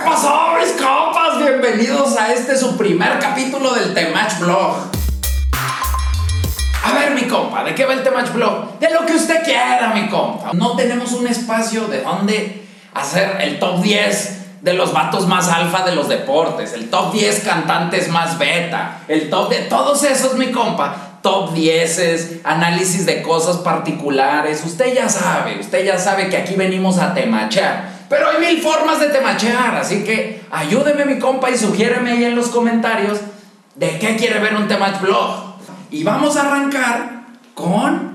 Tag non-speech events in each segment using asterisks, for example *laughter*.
pasó, mis compas? Bienvenidos a este su primer capítulo del Temach Blog. A ver, mi compa, ¿de qué va el Temach Blog? De lo que usted quiera, mi compa. No tenemos un espacio de donde hacer el top 10 de los vatos más alfa de los deportes, el top 10 cantantes más beta, el top de todos esos, mi compa top 10, análisis de cosas particulares. Usted ya sabe, usted ya sabe que aquí venimos a temachear. Pero hay mil formas de temachear, así que ayúdeme mi compa y sugiéreme ahí en los comentarios de qué quiere ver un temach blog. Y vamos a arrancar con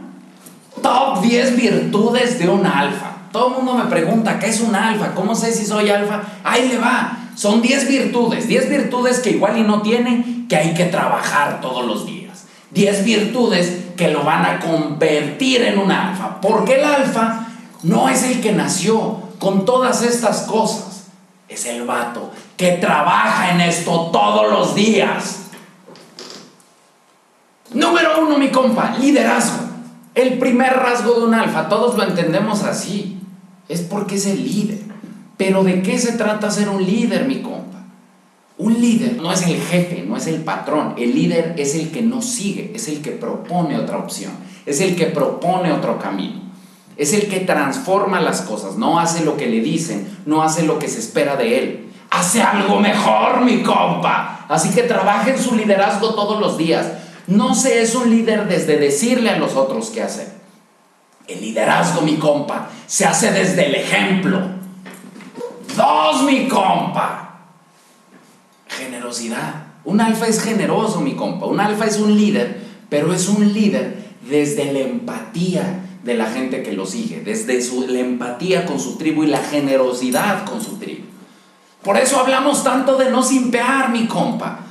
top 10 virtudes de un alfa. Todo el mundo me pregunta, ¿qué es un alfa? ¿Cómo sé si soy alfa? Ahí le va. Son 10 virtudes, 10 virtudes que igual y no tienen, que hay que trabajar todos los días. 10 virtudes que lo van a convertir en un alfa. Porque el alfa no es el que nació con todas estas cosas. Es el vato que trabaja en esto todos los días. Número uno, mi compa, liderazgo. El primer rasgo de un alfa, todos lo entendemos así. Es porque es el líder. Pero ¿de qué se trata ser un líder, mi compa? Un líder no es el jefe, no es el patrón. El líder es el que no sigue, es el que propone otra opción, es el que propone otro camino. Es el que transforma las cosas, no hace lo que le dicen, no hace lo que se espera de él. Hace algo mejor, mi compa. Así que trabaje en su liderazgo todos los días. No se es un líder desde decirle a los otros qué hacer. El liderazgo, mi compa, se hace desde el ejemplo. Dos, mi compa generosidad. Un alfa es generoso, mi compa. Un alfa es un líder, pero es un líder desde la empatía de la gente que lo sigue, desde su, la empatía con su tribu y la generosidad con su tribu. Por eso hablamos tanto de no simpear, mi compa,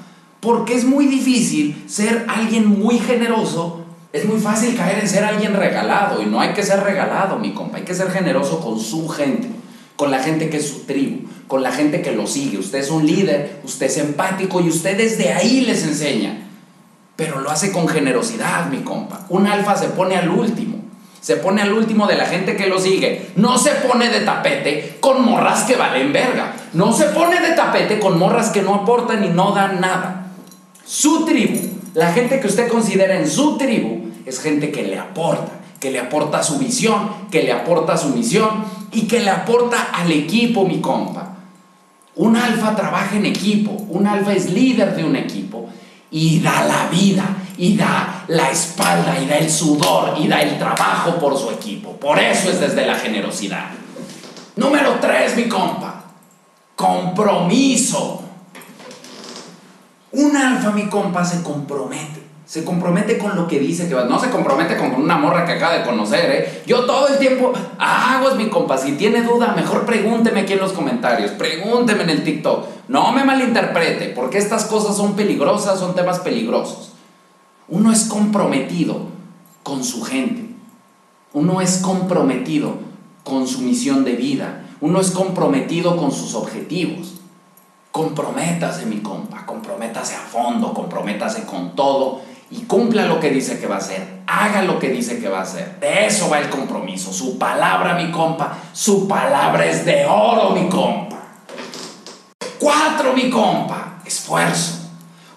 porque es muy difícil ser alguien muy generoso. Es muy fácil caer en ser alguien regalado y no hay que ser regalado, mi compa, hay que ser generoso con su gente con la gente que es su tribu, con la gente que lo sigue. Usted es un líder, usted es empático y usted desde ahí les enseña. Pero lo hace con generosidad, mi compa. Un alfa se pone al último. Se pone al último de la gente que lo sigue. No se pone de tapete con morras que valen verga. No se pone de tapete con morras que no aportan y no dan nada. Su tribu, la gente que usted considera en su tribu, es gente que le aporta, que le aporta su visión, que le aporta su misión y que le aporta al equipo, mi compa. Un alfa trabaja en equipo, un alfa es líder de un equipo y da la vida, y da la espalda, y da el sudor, y da el trabajo por su equipo. Por eso es desde la generosidad. Número tres, mi compa, compromiso. Un alfa, mi compa, se compromete se compromete con lo que dice que va. No se compromete con una morra que acaba de conocer, ¿eh? Yo todo el tiempo hago es mi compa. Si tiene duda, mejor pregúnteme aquí en los comentarios. Pregúnteme en el TikTok. No me malinterprete, porque estas cosas son peligrosas, son temas peligrosos. Uno es comprometido con su gente. Uno es comprometido con su misión de vida. Uno es comprometido con sus objetivos. Comprométase, mi compa. Comprométase a fondo. Comprométase con todo y cumpla lo que dice que va a hacer, haga lo que dice que va a hacer. De eso va el compromiso. Su palabra, mi compa, su palabra es de oro, mi compa. Cuatro, mi compa, esfuerzo.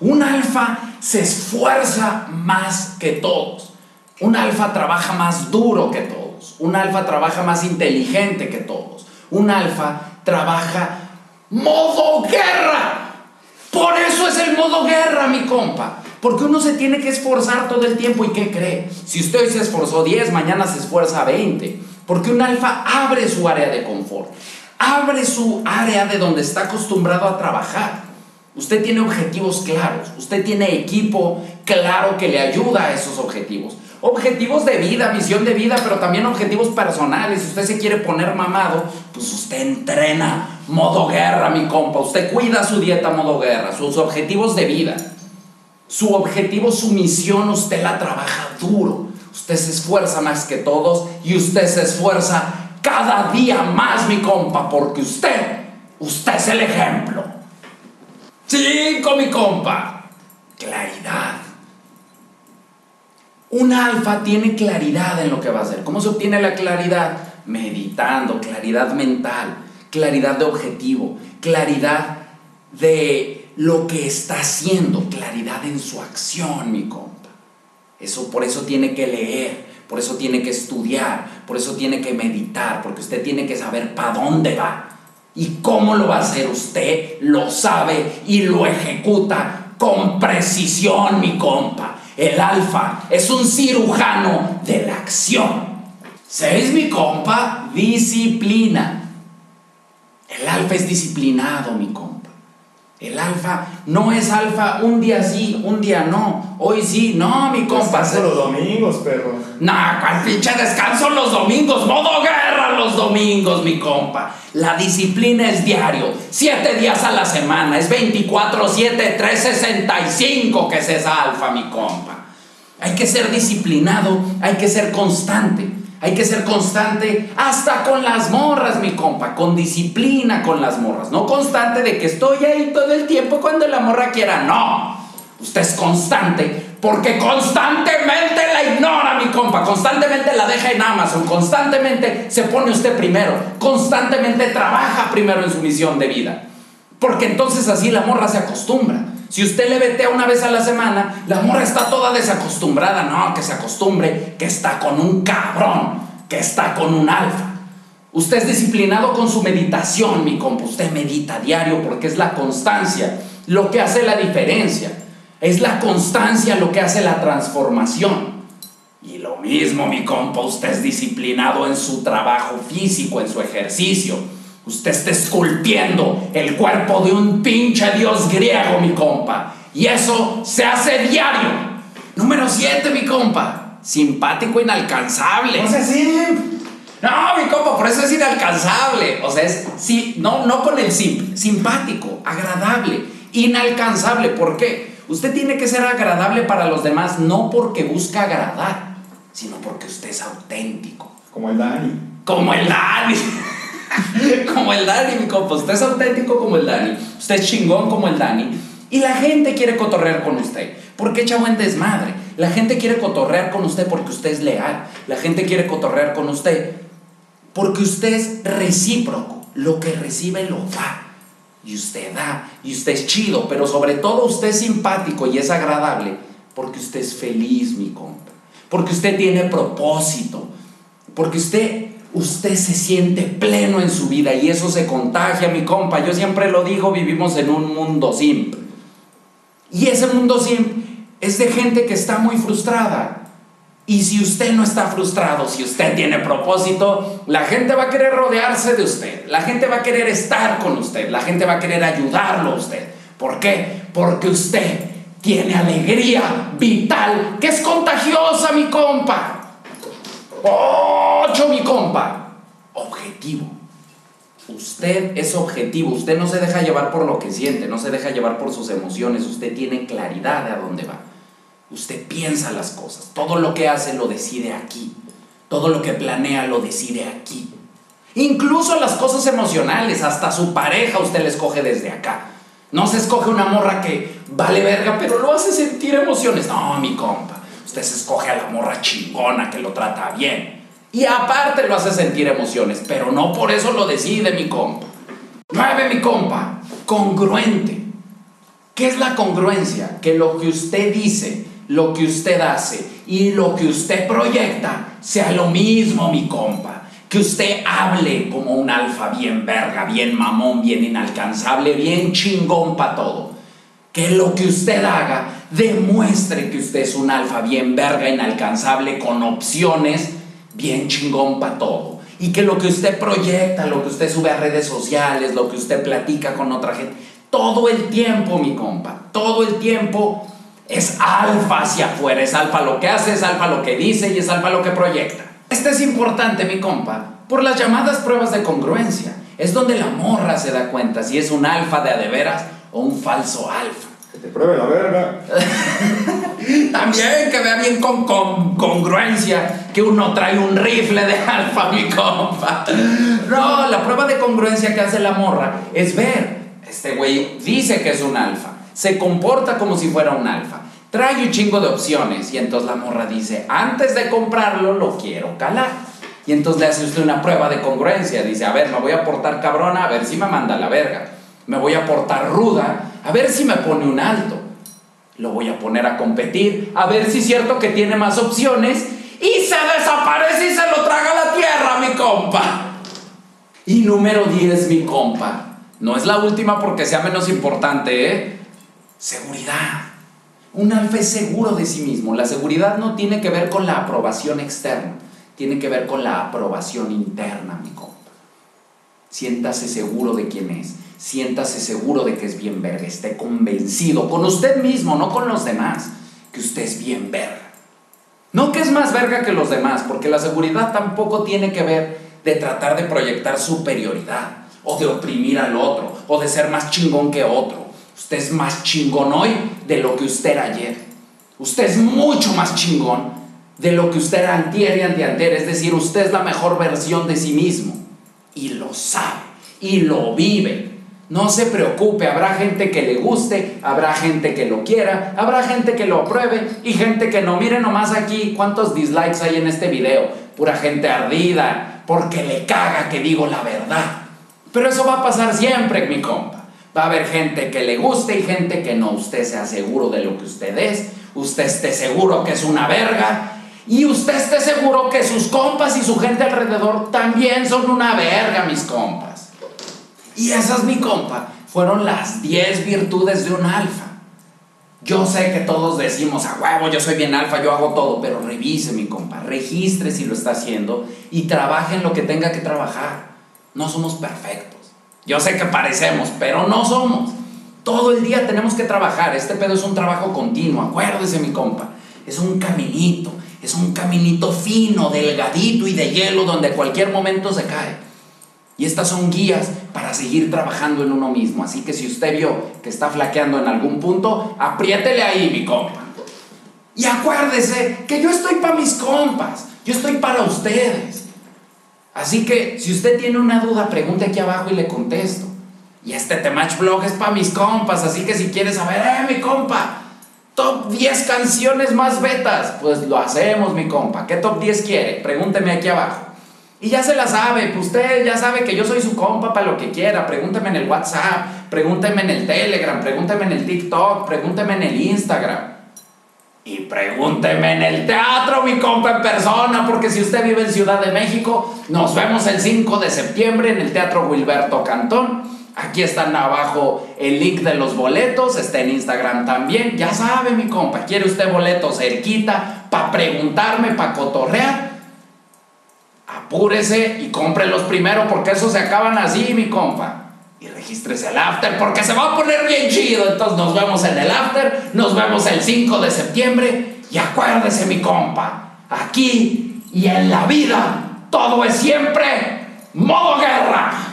Un alfa se esfuerza más que todos. Un alfa trabaja más duro que todos. Un alfa trabaja más inteligente que todos. Un alfa trabaja modo guerra. Por eso es el modo guerra, mi compa. Porque uno se tiene que esforzar todo el tiempo. ¿Y qué cree? Si usted hoy se esforzó 10, mañana se esfuerza 20. Porque un alfa abre su área de confort. Abre su área de donde está acostumbrado a trabajar. Usted tiene objetivos claros. Usted tiene equipo claro que le ayuda a esos objetivos. Objetivos de vida, misión de vida, pero también objetivos personales. Si usted se quiere poner mamado, pues usted entrena modo guerra, mi compa. Usted cuida su dieta modo guerra, sus objetivos de vida. Su objetivo, su misión, usted la trabaja duro. Usted se esfuerza más que todos y usted se esfuerza cada día más, mi compa, porque usted, usted es el ejemplo. Cinco, mi compa. Claridad. Un alfa tiene claridad en lo que va a hacer. ¿Cómo se obtiene la claridad? Meditando, claridad mental claridad de objetivo, claridad de lo que está haciendo, claridad en su acción, mi compa. Eso por eso tiene que leer, por eso tiene que estudiar, por eso tiene que meditar, porque usted tiene que saber para dónde va. ¿Y cómo lo va a hacer? Usted lo sabe y lo ejecuta con precisión, mi compa. El alfa es un cirujano de la acción. ¿Seis, mi compa? Disciplina. El alfa es disciplinado, mi compa. El alfa no es alfa un día sí, un día no. Hoy sí, no, mi compa. Descanso los domingos, perro. Nah, cuál pinche descanso los domingos. Modo guerra los domingos, mi compa. La disciplina es diario, siete días a la semana. Es 24, 7, 365 que es esa alfa, mi compa. Hay que ser disciplinado, hay que ser constante. Hay que ser constante hasta con las morras, mi compa, con disciplina con las morras. No constante de que estoy ahí todo el tiempo cuando la morra quiera. No, usted es constante porque constantemente la ignora, mi compa. Constantemente la deja en Amazon. Constantemente se pone usted primero. Constantemente trabaja primero en su misión de vida. Porque entonces así la morra se acostumbra. Si usted le vetea una vez a la semana, la morra está toda desacostumbrada. No, que se acostumbre, que está con un cabrón, que está con un alfa. Usted es disciplinado con su meditación, mi compa. Usted medita diario porque es la constancia lo que hace la diferencia. Es la constancia lo que hace la transformación. Y lo mismo, mi compa, usted es disciplinado en su trabajo físico, en su ejercicio. Usted está esculpiendo el cuerpo de un pinche dios griego, mi compa. Y eso se hace diario. Número 7, mi compa. Simpático, inalcanzable. No sé si. No, mi compa, por eso es inalcanzable. O sea, es sí, no, no con el simp, simpático, agradable, inalcanzable. ¿Por qué? Usted tiene que ser agradable para los demás, no porque busca agradar, sino porque usted es auténtico. Como el Dani. Como el Dani. *laughs* como el Dani, mi compa. Usted es auténtico como el Dani. Usted es chingón como el Dani. Y la gente quiere cotorrear con usted. Porque echa buen desmadre. La gente quiere cotorrear con usted porque usted es leal. La gente quiere cotorrear con usted porque usted es recíproco. Lo que recibe lo da. Y usted da. Y usted es chido. Pero sobre todo usted es simpático y es agradable porque usted es feliz, mi compa. Porque usted tiene propósito. Porque usted usted se siente pleno en su vida y eso se contagia, mi compa. Yo siempre lo digo, vivimos en un mundo simp. Y ese mundo simp es de gente que está muy frustrada. Y si usted no está frustrado, si usted tiene propósito, la gente va a querer rodearse de usted. La gente va a querer estar con usted. La gente va a querer ayudarlo a usted. ¿Por qué? Porque usted tiene alegría vital que es contagiosa, mi compa. Ocho, mi compa. Objetivo. Usted es objetivo. Usted no se deja llevar por lo que siente, no se deja llevar por sus emociones. Usted tiene claridad de a dónde va. Usted piensa las cosas. Todo lo que hace lo decide aquí. Todo lo que planea lo decide aquí. Incluso las cosas emocionales, hasta su pareja usted le escoge desde acá. No se escoge una morra que vale verga, pero lo hace sentir emociones. No, mi compa. Usted se escoge a la morra chingona que lo trata bien. Y aparte lo hace sentir emociones, pero no por eso lo decide mi compa. Nueve, mi compa. Congruente. ¿Qué es la congruencia? Que lo que usted dice, lo que usted hace y lo que usted proyecta sea lo mismo, mi compa. Que usted hable como un alfa bien verga, bien mamón, bien inalcanzable, bien chingón para todo. Que lo que usted haga demuestre que usted es un alfa bien verga, inalcanzable, con opciones, bien chingón para todo. Y que lo que usted proyecta, lo que usted sube a redes sociales, lo que usted platica con otra gente, todo el tiempo, mi compa, todo el tiempo es alfa hacia afuera, es alfa lo que hace, es alfa lo que dice y es alfa lo que proyecta. Este es importante, mi compa, por las llamadas pruebas de congruencia. Es donde la morra se da cuenta si es un alfa de adeveras o un falso alfa. Que te pruebe la verga. *laughs* También que vea bien con, con congruencia que uno trae un rifle de alfa, mi compa. No, la prueba de congruencia que hace la morra es ver, este güey dice que es un alfa, se comporta como si fuera un alfa, trae un chingo de opciones y entonces la morra dice, antes de comprarlo lo quiero calar. Y entonces le hace usted una prueba de congruencia. Dice, a ver, me voy a portar cabrona, a ver si me manda la verga. Me voy a portar ruda, a ver si me pone un alto. Lo voy a poner a competir, a ver si es cierto que tiene más opciones. Y se desaparece y se lo traga a la tierra, mi compa. Y número 10, mi compa. No es la última porque sea menos importante, ¿eh? Seguridad. Un alfa seguro de sí mismo. La seguridad no tiene que ver con la aprobación externa, tiene que ver con la aprobación interna, mi compa. Siéntase seguro de quién es, siéntase seguro de que es bien verga, esté convencido con usted mismo, no con los demás, que usted es bien verga. No que es más verga que los demás, porque la seguridad tampoco tiene que ver de tratar de proyectar superioridad, o de oprimir al otro, o de ser más chingón que otro. Usted es más chingón hoy de lo que usted era ayer. Usted es mucho más chingón de lo que usted era antier y anteantier. Es decir, usted es la mejor versión de sí mismo. Y lo sabe. Y lo vive. No se preocupe, habrá gente que le guste, habrá gente que lo quiera, habrá gente que lo apruebe y gente que no. Miren nomás aquí cuántos dislikes hay en este video. Pura gente ardida, porque le caga que digo la verdad. Pero eso va a pasar siempre, mi compa. Va a haber gente que le guste y gente que no. Usted sea seguro de lo que usted es. Usted esté seguro que es una verga. Y usted esté seguro que sus compas y su gente alrededor también son una verga, mis compas. Y esas, mi compa, fueron las 10 virtudes de un alfa. Yo sé que todos decimos, a huevo, yo soy bien alfa, yo hago todo, pero revise, mi compa, registre si lo está haciendo y trabaje en lo que tenga que trabajar. No somos perfectos. Yo sé que parecemos, pero no somos. Todo el día tenemos que trabajar. Este pedo es un trabajo continuo. Acuérdese, mi compa. Es un caminito. Es un caminito fino, delgadito y de hielo donde cualquier momento se cae. Y estas son guías para seguir trabajando en uno mismo. Así que si usted vio que está flaqueando en algún punto, apriétele ahí, mi compa. Y acuérdese que yo estoy para mis compas. Yo estoy para ustedes. Así que si usted tiene una duda, pregunte aquí abajo y le contesto. Y este Temach Blog es para mis compas, así que si quieres saber, eh, mi compa, top 10 canciones más betas, pues lo hacemos, mi compa. ¿Qué top 10 quiere? Pregúnteme aquí abajo. Y ya se la sabe, pues usted ya sabe que yo soy su compa para lo que quiera. Pregúnteme en el WhatsApp, pregúnteme en el Telegram, pregúnteme en el TikTok, pregúnteme en el Instagram. Y pregúnteme en el teatro, mi compa, en persona, porque si usted vive en Ciudad de México, nos vemos el 5 de septiembre en el Teatro Wilberto Cantón. Aquí están abajo el link de los boletos, está en Instagram también. Ya sabe, mi compa, ¿quiere usted boletos cerquita para preguntarme, para cotorrear? Apúrese y cómprelos primero porque esos se acaban así, mi compa y regístrese al after porque se va a poner bien chido. Entonces nos vemos en el after, nos vemos el 5 de septiembre y acuérdese mi compa, aquí y en la vida todo es siempre modo guerra.